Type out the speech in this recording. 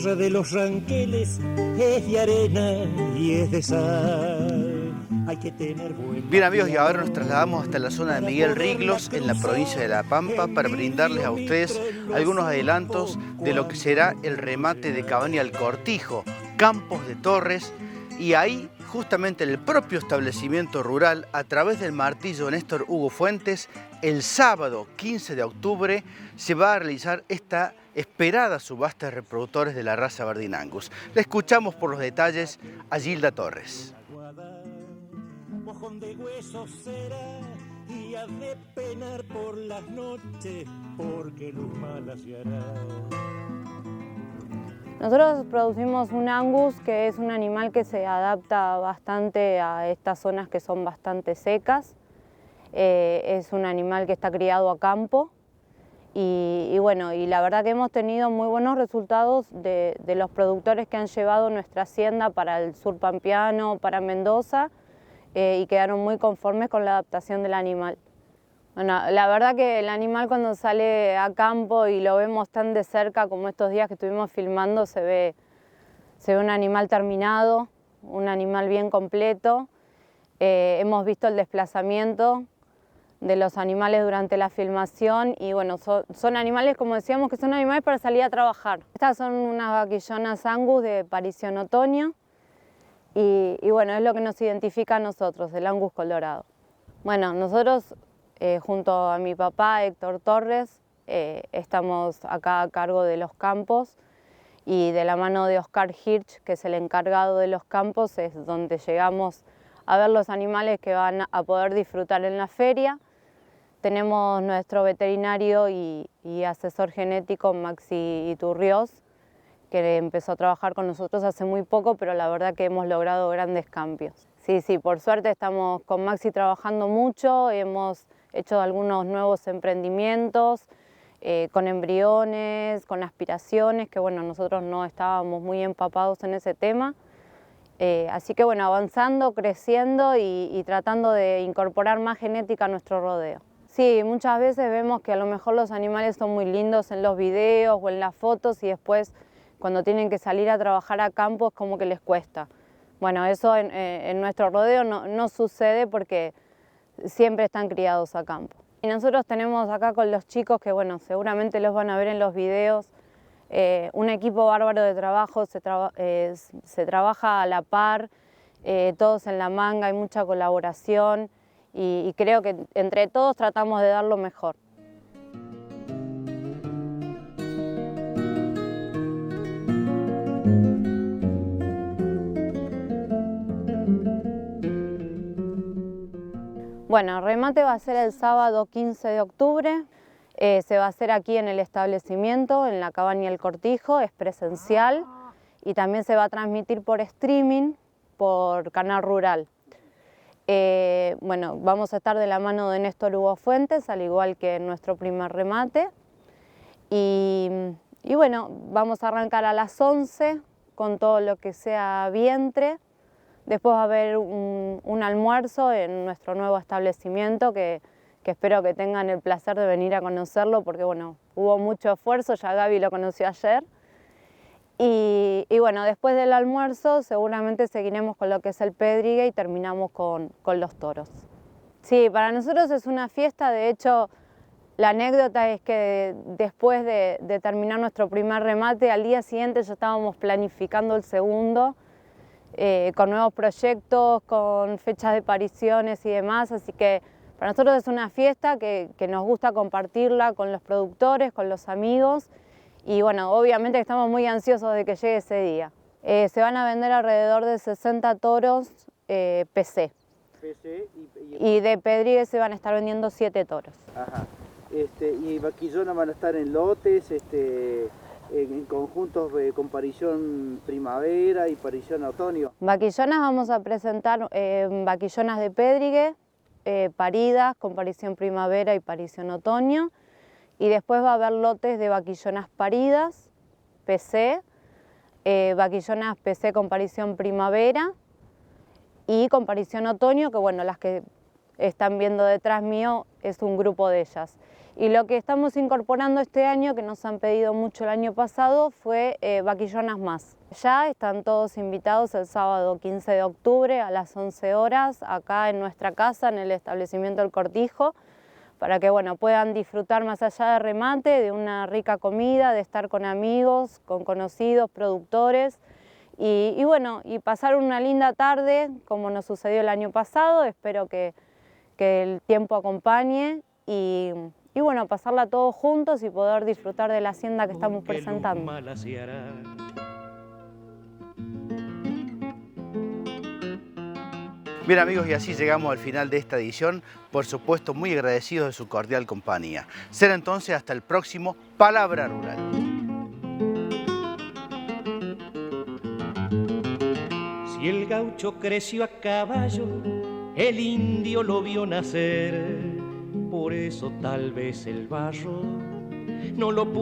tierra de los ranqueles es de arena y es de sal. Hay que tener buen Bien amigos, y ahora nos trasladamos hasta la zona de Miguel Riglos, en la provincia de La Pampa, para brindarles a ustedes algunos adelantos de lo que será el remate de Cabaña al Cortijo, Campos de Torres, y ahí justamente en el propio establecimiento rural, a través del martillo Néstor Hugo Fuentes, el sábado 15 de octubre se va a realizar esta esperada subasta de reproductores de la raza Bardin Angus. Le escuchamos por los detalles a Gilda Torres. mojón de huesos será y ha de penar por las noches porque luz mala se hará. Nosotros producimos un angus que es un animal que se adapta bastante a estas zonas que son bastante secas. Eh, es un animal que está criado a campo y, y bueno, y la verdad que hemos tenido muy buenos resultados de, de los productores que han llevado nuestra hacienda para el sur pampeano, para Mendoza eh, y quedaron muy conformes con la adaptación del animal. Bueno, la verdad que el animal cuando sale a campo y lo vemos tan de cerca como estos días que estuvimos filmando, se ve, se ve un animal terminado, un animal bien completo. Eh, hemos visto el desplazamiento de los animales durante la filmación y bueno, son, animales, como decíamos, que son animales para salir a trabajar. Estas son unas vaquillonas angus de parición otoño y, y bueno, es lo que nos identifica a nosotros, el angus colorado. Bueno, nosotros eh, junto a mi papá Héctor Torres eh, estamos acá a cargo de los campos y de la mano de Oscar Hirsch, que es el encargado de los campos, es donde llegamos a ver los animales que van a poder disfrutar en la feria. Tenemos nuestro veterinario y, asesor genético Maxi Iturrios, que empezó a trabajar con nosotros hace muy poco, pero la verdad que hemos logrado grandes cambios. Sí, sí, por suerte estamos con Maxi trabajando mucho, hemos hecho algunos nuevos emprendimientos eh, con embriones, con aspiraciones, que bueno, nosotros no estábamos muy empapados en ese tema. Eh, así que bueno, avanzando, creciendo y tratando de incorporar más genética a nuestro rodeo. Sí, muchas veces vemos que a lo mejor los animales son muy lindos en los videos o en las fotos y después cuando tienen que salir a trabajar a campo es como que les cuesta. Bueno, eso en, eh, nuestro rodeo no, sucede porque siempre están criados a campo. Y nosotros tenemos acá con los chicos, que bueno, seguramente los van a ver en los videos, eh, un equipo bárbaro de trabajo, se, eh, trabaja a la par, todos en la manga, hay mucha colaboración y, y creo que entre todos tratamos de dar lo mejor. Bueno, el remate va a ser el sábado 15 de octubre, eh, se va a hacer aquí en el establecimiento, en la cabaña El Cortijo, es presencial y también se va a transmitir por streaming por Canal Rural. Eh, bueno, vamos a estar de la mano de Néstor Hugo Fuentes, al igual que en nuestro primer remate. Y, bueno, vamos a arrancar a las 11 con todo lo que sea vientre, Después va a haber un, un almuerzo en nuestro nuevo establecimiento que, que, espero que tengan el placer de venir a conocerlo porque bueno, hubo mucho esfuerzo, ya Gaby lo conoció ayer. Y, y, bueno, después del almuerzo seguramente seguiremos con lo que es el pedrigue y terminamos con, con los toros. Sí, para nosotros es una fiesta, de hecho la anécdota es que después de, terminar nuestro primer remate, al día siguiente ya estábamos planificando el segundo, eh, con nuevos proyectos, con fechas de apariciones y demás, así que para nosotros es una fiesta que, nos gusta compartirla con los productores, con los amigos y bueno, obviamente estamos muy ansiosos de que llegue ese día. Eh, se van a vender alrededor de 60 toros eh, PC. PC y, y... y, de Pedrigue se van a estar vendiendo 7 toros. Ajá. Este, y vaquillonas van a estar en lotes, este, en, en conjuntos eh, con parición primavera y parición otoño. Vaquillonas vamos a presentar eh, vaquillonas de Pedrigue, eh, paridas con parición primavera y parición otoño, y después va a haber lotes de vaquillonas paridas, PC, eh, vaquillonas PC con parición primavera y con parición otoño, que bueno, las que están viendo detrás mío es un grupo de ellas. Y lo que estamos incorporando este año, que nos han pedido mucho el año pasado, fue eh, vaquillonas más. Ya están todos invitados el sábado 15 de octubre a las 11 horas acá en nuestra casa, en el establecimiento El Cortijo, para que bueno, puedan disfrutar más allá de remate, de una rica comida, de estar con amigos, con conocidos, productores y, bueno, y pasar una linda tarde como nos sucedió el año pasado. Espero que, que el tiempo acompañe y y bueno, pasarla todos juntos y poder disfrutar de la hacienda que estamos presentando. Bien amigos, y así llegamos al final de esta edición, por supuesto muy agradecidos de su cordial compañía. Será entonces hasta el próximo Palabra Rural. Si el gaucho creció a caballo, el indio lo vio nacer por eso tal vez el barro no lo pudo